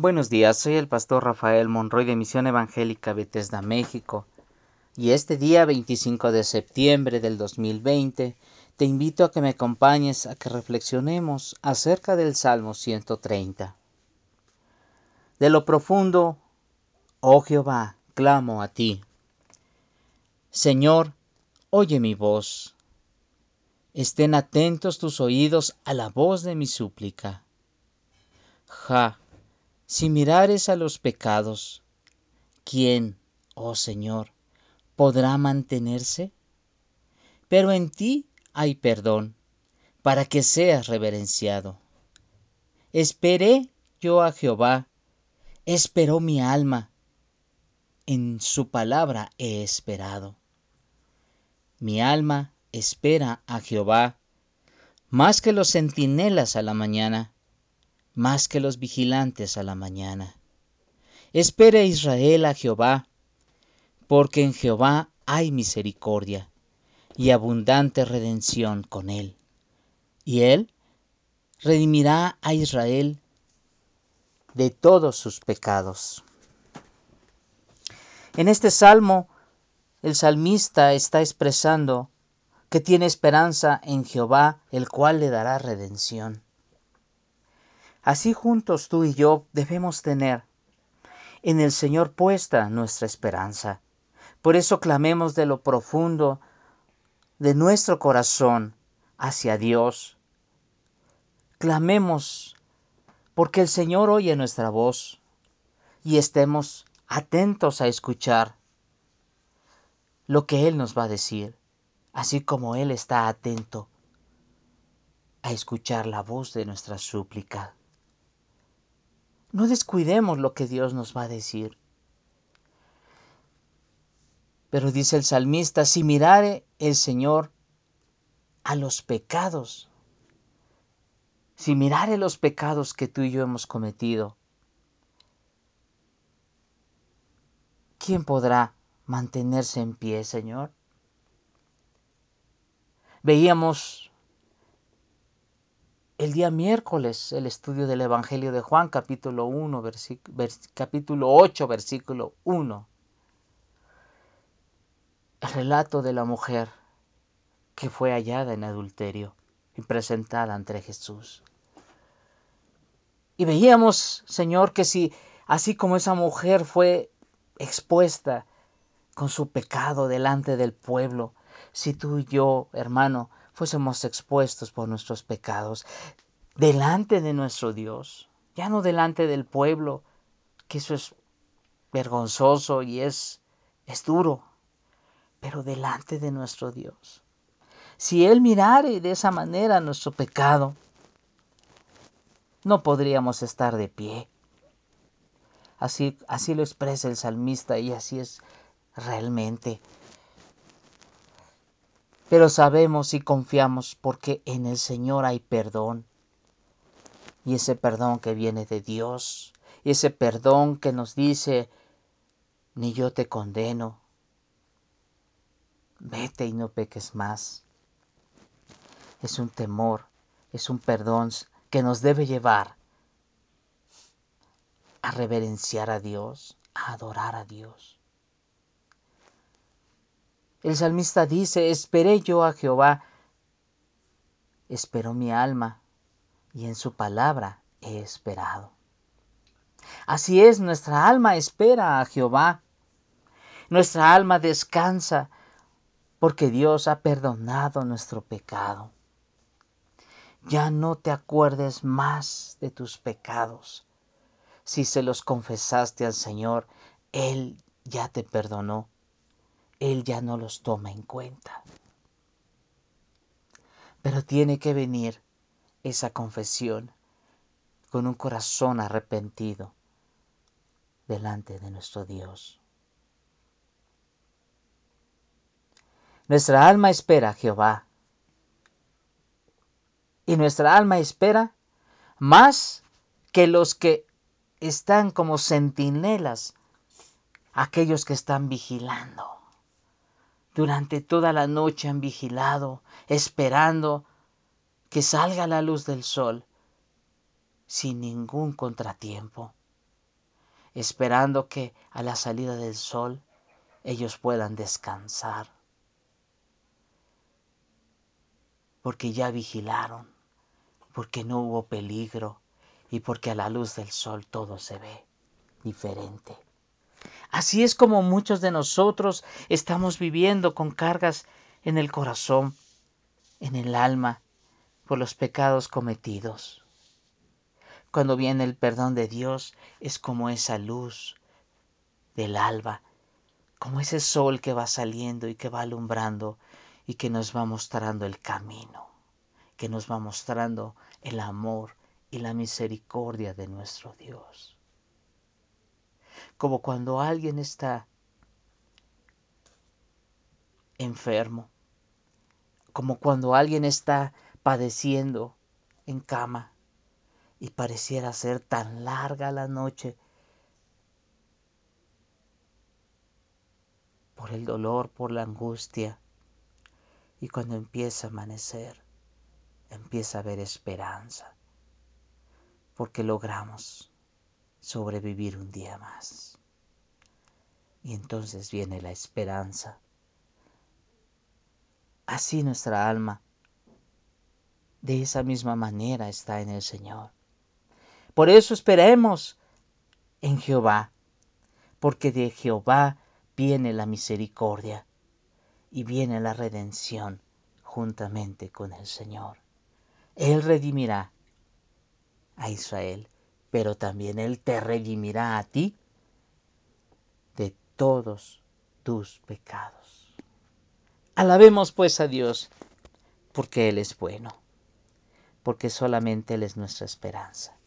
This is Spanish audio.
Buenos días, soy el pastor Rafael Monroy de Misión Evangélica Bethesda, México. Y este día 25 de septiembre del 2020 te invito a que me acompañes a que reflexionemos acerca del Salmo 130. De lo profundo, oh Jehová, clamo a ti. Señor, oye mi voz. Estén atentos tus oídos a la voz de mi súplica. Ja, si mirares a los pecados, ¿quién, oh Señor, podrá mantenerse? Pero en ti hay perdón, para que seas reverenciado. Esperé yo a Jehová, esperó mi alma, en su palabra he esperado. Mi alma espera a Jehová, más que los centinelas a la mañana más que los vigilantes a la mañana. Espere Israel a Jehová, porque en Jehová hay misericordia y abundante redención con él. Y él redimirá a Israel de todos sus pecados. En este salmo, el salmista está expresando que tiene esperanza en Jehová, el cual le dará redención. Así juntos tú y yo debemos tener en el Señor puesta nuestra esperanza. Por eso clamemos de lo profundo de nuestro corazón hacia Dios. Clamemos porque el Señor oye nuestra voz y estemos atentos a escuchar lo que Él nos va a decir, así como Él está atento a escuchar la voz de nuestra súplica. No descuidemos lo que Dios nos va a decir. Pero dice el salmista, si mirare el Señor a los pecados, si mirare los pecados que tú y yo hemos cometido, ¿quién podrá mantenerse en pie, Señor? Veíamos el día miércoles el estudio del Evangelio de Juan, capítulo 1, capítulo 8, versículo 1. El relato de la mujer que fue hallada en adulterio y presentada ante Jesús. Y veíamos, Señor, que si así como esa mujer fue expuesta con su pecado delante del pueblo, si tú y yo, hermano, fuésemos expuestos por nuestros pecados delante de nuestro Dios, ya no delante del pueblo, que eso es vergonzoso y es, es duro, pero delante de nuestro Dios. Si Él mirare de esa manera nuestro pecado, no podríamos estar de pie. Así, así lo expresa el salmista y así es realmente pero sabemos y confiamos porque en el Señor hay perdón. Y ese perdón que viene de Dios, y ese perdón que nos dice, ni yo te condeno, vete y no peques más. Es un temor, es un perdón que nos debe llevar a reverenciar a Dios, a adorar a Dios. El salmista dice, esperé yo a Jehová, esperó mi alma, y en su palabra he esperado. Así es, nuestra alma espera a Jehová. Nuestra alma descansa porque Dios ha perdonado nuestro pecado. Ya no te acuerdes más de tus pecados. Si se los confesaste al Señor, Él ya te perdonó. Él ya no los toma en cuenta. Pero tiene que venir esa confesión con un corazón arrepentido delante de nuestro Dios. Nuestra alma espera a Jehová. Y nuestra alma espera más que los que están como centinelas, aquellos que están vigilando. Durante toda la noche han vigilado, esperando que salga la luz del sol sin ningún contratiempo. esperando que a la salida del sol ellos puedan descansar, porque ya vigilaron, porque no hubo peligro y porque a la luz del sol todo se ve diferente. Así es como muchos de nosotros estamos viviendo con cargas en el corazón, en el alma, por los pecados cometidos. Cuando viene el perdón de Dios es como esa luz del alba, como ese sol que va saliendo y que va alumbrando y que nos va mostrando el camino, que nos va mostrando el amor y la misericordia de nuestro Dios. Como cuando alguien está enfermo, como cuando alguien está padeciendo en cama y pareciera ser tan larga la noche por el dolor, por la angustia. Y cuando empieza a amanecer, empieza a haber esperanza, porque logramos sobrevivir un día más. Y entonces viene la esperanza. Así nuestra alma, de esa misma manera está en el Señor. Por eso esperemos en Jehová, porque de Jehová viene la misericordia y viene la redención juntamente con el Señor. Él redimirá a Israel, pero también Él te redimirá a ti de todos tus pecados. Alabemos pues a Dios, porque Él es bueno, porque solamente Él es nuestra esperanza.